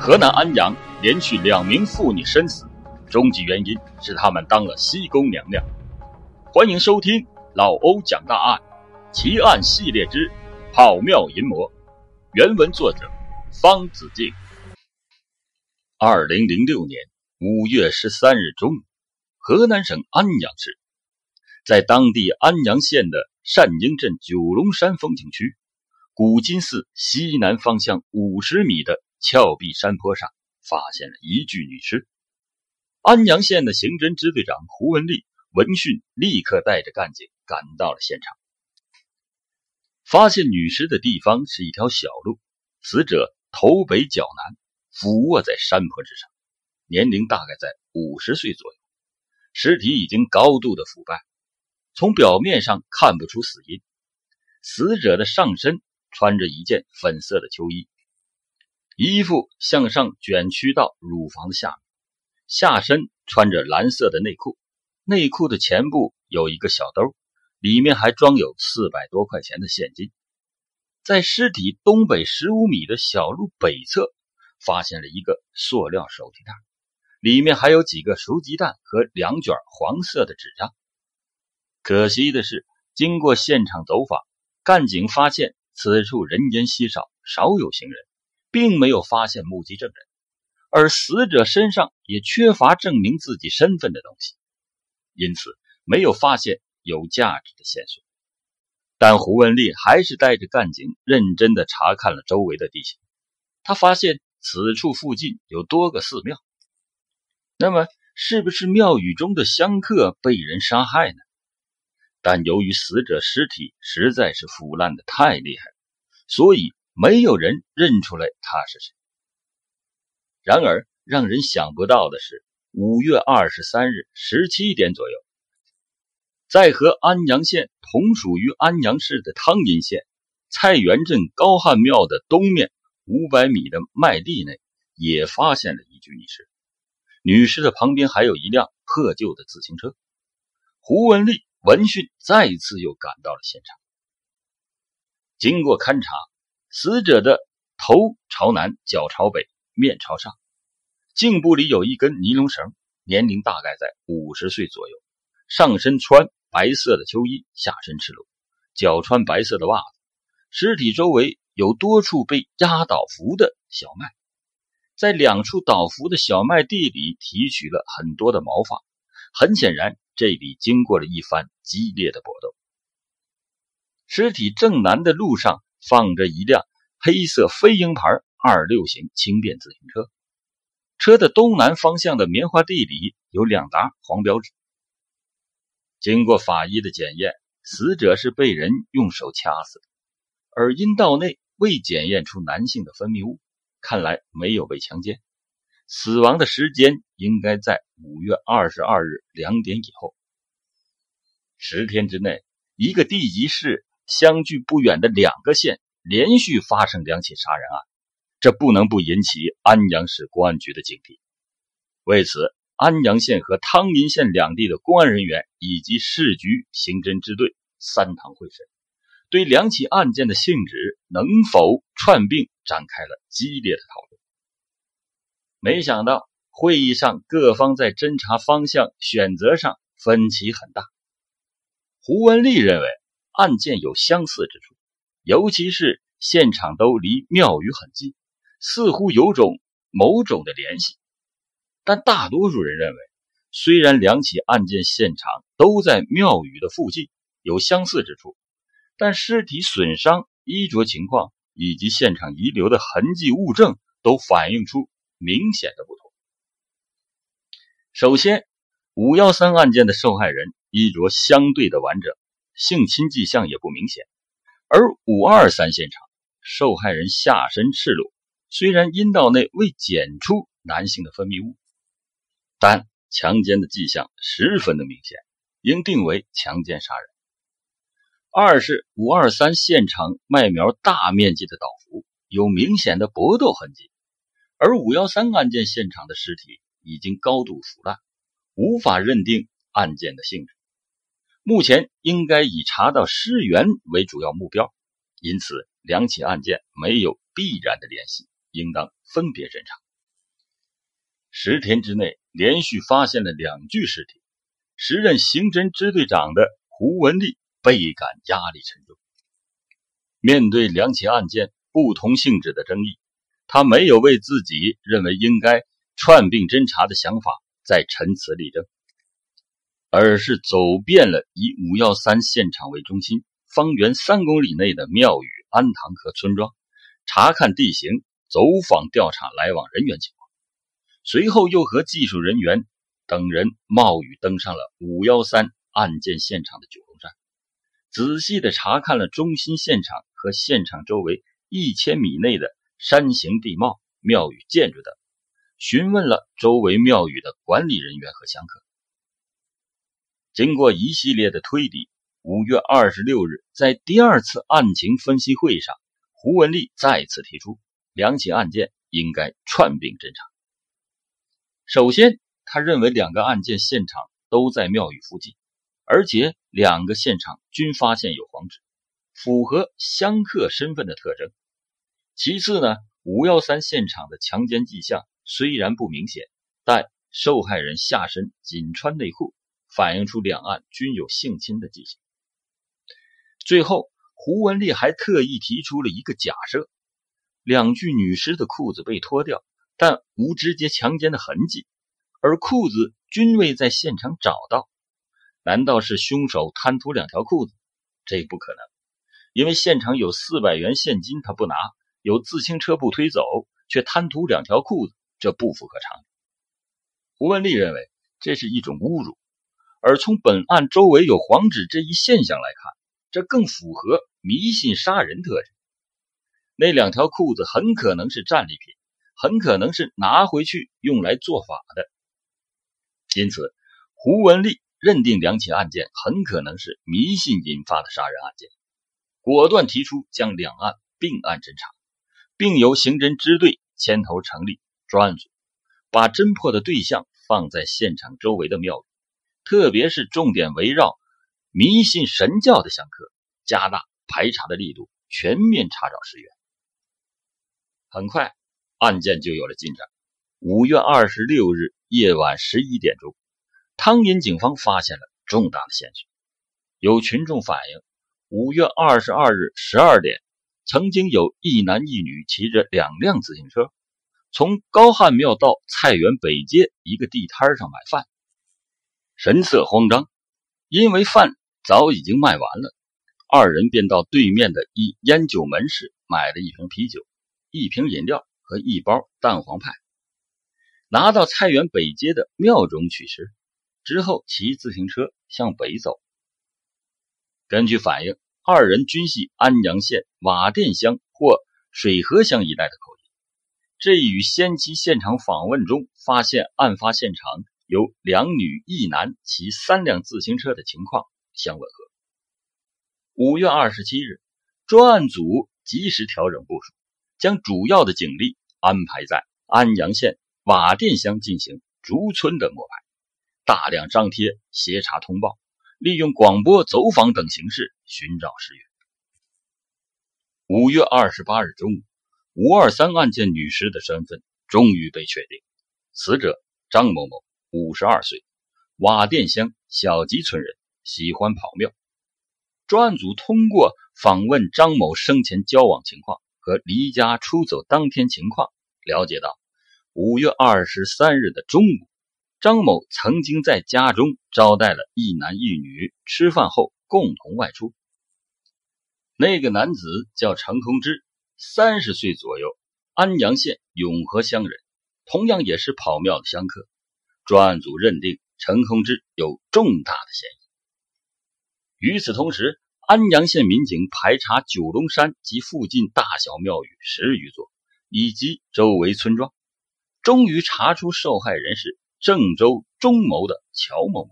河南安阳连续两名妇女身死，终极原因是他们当了西宫娘娘。欢迎收听老欧讲大案奇案系列之《跑庙淫魔》，原文作者方子敬。二零零六年五月十三日中午，河南省安阳市，在当地安阳县的单英镇九龙山风景区古金寺西南方向五十米的。峭壁山坡上发现了一具女尸。安阳县的刑侦支队长胡文丽闻讯，立刻带着干警赶到了现场。发现女尸的地方是一条小路，死者头北脚南，俯卧在山坡之上，年龄大概在五十岁左右。尸体已经高度的腐败，从表面上看不出死因。死者的上身穿着一件粉色的秋衣。衣服向上卷曲到乳房的下面，下身穿着蓝色的内裤，内裤的前部有一个小兜，里面还装有四百多块钱的现金。在尸体东北十五米的小路北侧，发现了一个塑料手提袋，里面还有几个熟鸡蛋和两卷黄色的纸张。可惜的是，经过现场走访，干警发现此处人烟稀少，少有行人。并没有发现目击证人，而死者身上也缺乏证明自己身份的东西，因此没有发现有价值的线索。但胡文丽还是带着干警认真的查看了周围的地形，他发现此处附近有多个寺庙。那么，是不是庙宇中的香客被人杀害呢？但由于死者尸体实在是腐烂的太厉害，所以。没有人认出来他是谁。然而，让人想不到的是，五月二十三日十七点左右，在和安阳县同属于安阳市的汤阴县菜园镇高汉庙的东面五百米的麦地内，也发现了一具女尸。女尸的旁边还有一辆破旧的自行车。胡文丽闻讯，再次又赶到了现场。经过勘查。死者的头朝南，脚朝北，面朝上，颈部里有一根尼龙绳，年龄大概在五十岁左右。上身穿白色的秋衣，下身赤裸，脚穿白色的袜子。尸体周围有多处被压倒伏的小麦，在两处倒伏的小麦地里提取了很多的毛发。很显然，这里经过了一番激烈的搏斗。尸体正南的路上。放着一辆黑色飞鹰牌二六型轻便自行车，车的东南方向的棉花地里有两沓黄标纸。经过法医的检验，死者是被人用手掐死的，而阴道内未检验出男性的分泌物，看来没有被强奸。死亡的时间应该在五月二十二日两点以后。十天之内，一个地级市。相距不远的两个县连续发生两起杀人案，这不能不引起安阳市公安局的警惕。为此，安阳县和汤阴县两地的公安人员以及市局刑侦支队三堂会审，对两起案件的性质能否串并展开了激烈的讨论。没想到，会议上各方在侦查方向选择上分歧很大。胡文丽认为。案件有相似之处，尤其是现场都离庙宇很近，似乎有种某种的联系。但大多数人认为，虽然两起案件现场都在庙宇的附近，有相似之处，但尸体损伤、衣着情况以及现场遗留的痕迹物证都反映出明显的不同。首先，五幺三案件的受害人衣着相对的完整。性侵迹象也不明显，而五二三现场受害人下身赤裸，虽然阴道内未检出男性的分泌物，但强奸的迹象十分的明显，应定为强奸杀人。二是五二三现场麦苗大面积的倒伏，有明显的搏斗痕迹，而五幺三案件现场的尸体已经高度腐烂，无法认定案件的性质。目前应该以查到尸源为主要目标，因此两起案件没有必然的联系，应当分别侦查。十天之内连续发现了两具尸体，时任刑侦支队长的胡文丽倍感压力沉重。面对两起案件不同性质的争议，他没有为自己认为应该串并侦查的想法再陈词立证，而是走遍了以五幺三现场为中心、方圆三公里内的庙宇、庵堂和村庄，查看地形，走访调查来往人员情况。随后又和技术人员等人冒雨登上了五幺三案件现场的九龙山，仔细的查看了中心现场和现场周围一千米内的山形地貌、庙宇建筑等，询问了周围庙宇的管理人员和香客。经过一系列的推理，五月二十六日，在第二次案情分析会上，胡文丽再次提出，两起案件应该串并侦查。首先，他认为两个案件现场都在庙宇附近，而且两个现场均发现有黄纸，符合香客身份的特征。其次呢，五幺三现场的强奸迹象虽然不明显，但受害人下身仅穿内裤，反映出两岸均有性侵的迹象。最后，胡文丽还特意提出了一个假设：两具女尸的裤子被脱掉。但无直接强奸的痕迹，而裤子均未在现场找到。难道是凶手贪图两条裤子？这不可能，因为现场有四百元现金，他不拿；有自行车不推走，却贪图两条裤子，这不符合常理。胡文丽认为这是一种侮辱，而从本案周围有黄纸这一现象来看，这更符合迷信杀人特征。那两条裤子很可能是战利品。很可能是拿回去用来做法的，因此胡文丽认定两起案件很可能是迷信引发的杀人案件，果断提出将两案并案侦查，并由刑侦支队牵头成立专案组，把侦破的对象放在现场周围的庙宇，特别是重点围绕迷信神教的香客，加大排查的力度，全面查找尸源。很快。案件就有了进展。五月二十六日夜晚十一点钟，汤阴警方发现了重大的线索。有群众反映，五月二十二日十二点，曾经有一男一女骑着两辆自行车，从高汉庙到菜园北街一个地摊上买饭，神色慌张，因为饭早已经卖完了。二人便到对面的一烟酒门市买了一瓶啤酒，一瓶饮料。和一包蛋黄派，拿到菜园北街的庙中取食，之后骑自行车向北走。根据反映，二人均系安阳县瓦店乡或水河乡一带的口音，这与先期现场访问中发现案发现场有两女一男骑三辆自行车的情况相吻合。五月二十七日，专案组及时调整部署。将主要的警力安排在安阳县瓦店乡进行逐村的摸排，大量张贴协查通报，利用广播走访等形式寻找尸源。五月二十八日中午，五二三案件女尸的身份终于被确定，死者张某某，五十二岁，瓦店乡小集村人，喜欢跑庙。专案组通过访问张某生前交往情况。和离家出走当天情况了解到，五月二十三日的中午，张某曾经在家中招待了一男一女，吃饭后共同外出。那个男子叫程空之，三十岁左右，安阳县永和乡人，同样也是跑庙的香客。专案组认定陈空之有重大的嫌疑。与此同时，安阳县民警排查九龙山及附近大小庙宇十余座，以及周围村庄，终于查出受害人是郑州钟某的乔某某。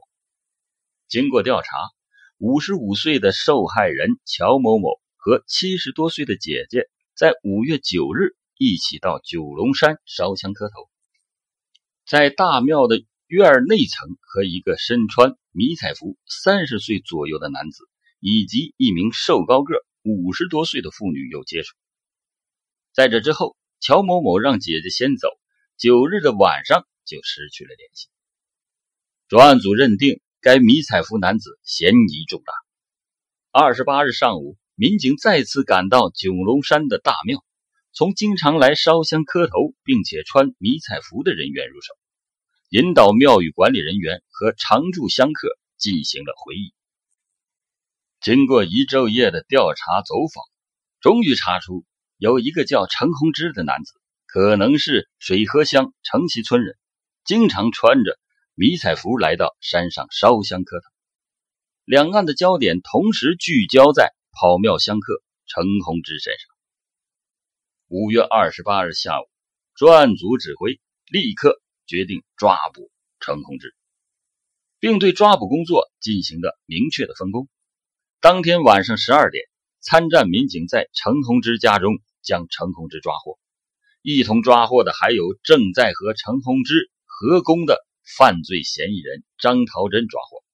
经过调查，五十五岁的受害人乔某某和七十多岁的姐姐在五月九日一起到九龙山烧香磕头，在大庙的院内层和一个身穿迷彩服、三十岁左右的男子。以及一名瘦高个、五十多岁的妇女有接触。在这之后，乔某某让姐姐先走。九日的晚上，就失去了联系。专案组认定该迷彩服男子嫌疑重大。二十八日上午，民警再次赶到九龙山的大庙，从经常来烧香磕头并且穿迷彩服的人员入手，引导庙宇管理人员和常住香客进行了回忆。经过一昼夜的调查走访，终于查出有一个叫陈洪之的男子，可能是水河乡城西村人，经常穿着。迷彩服来到山上烧香磕头，两岸的焦点同时聚焦在跑庙香客陈洪之身上。五月二十八日下午，专案组指挥立刻决定抓捕程洪志，并对抓捕工作进行了明确的分工。当天晚上十二点，参战民警在程洪之家中将程洪之抓获，一同抓获的还有正在和程洪之合工的。犯罪嫌疑人张桃珍抓获。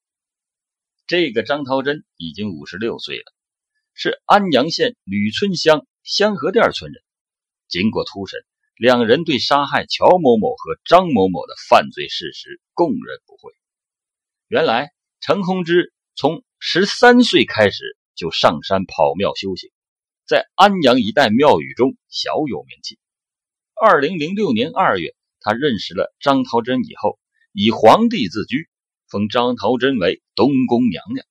这个张桃珍已经五十六岁了，是安阳县吕村乡香河店村人。经过突审，两人对杀害乔某某和张某某的犯罪事实供认不讳。原来，陈洪之从十三岁开始就上山跑庙修行，在安阳一带庙宇中小有名气。二零零六年二月，他认识了张桃珍以后。以皇帝自居，封张桃珍为东宫娘娘，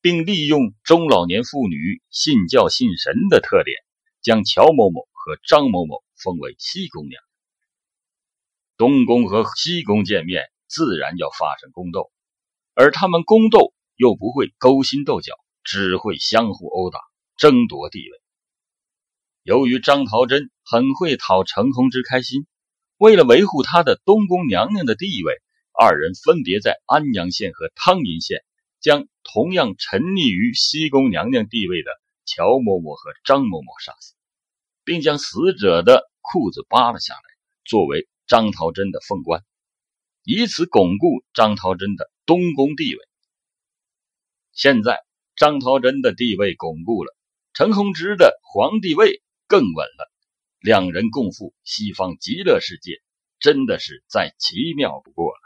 并利用中老年妇女信教信神的特点，将乔某某和张某某封为西宫娘娘。东宫和西宫见面，自然要发生宫斗，而他们宫斗又不会勾心斗角，只会相互殴打，争夺地位。由于张桃珍很会讨陈红之开心，为了维护她的东宫娘娘的地位。二人分别在安阳县和汤阴县将同样沉溺于西宫娘娘地位的乔某某和张某某杀死，并将死者的裤子扒了下来，作为张桃珍的凤冠，以此巩固张桃珍的东宫地位。现在张桃珍的地位巩固了，陈洪之的皇帝位更稳了，两人共赴西方极乐世界，真的是再奇妙不过了。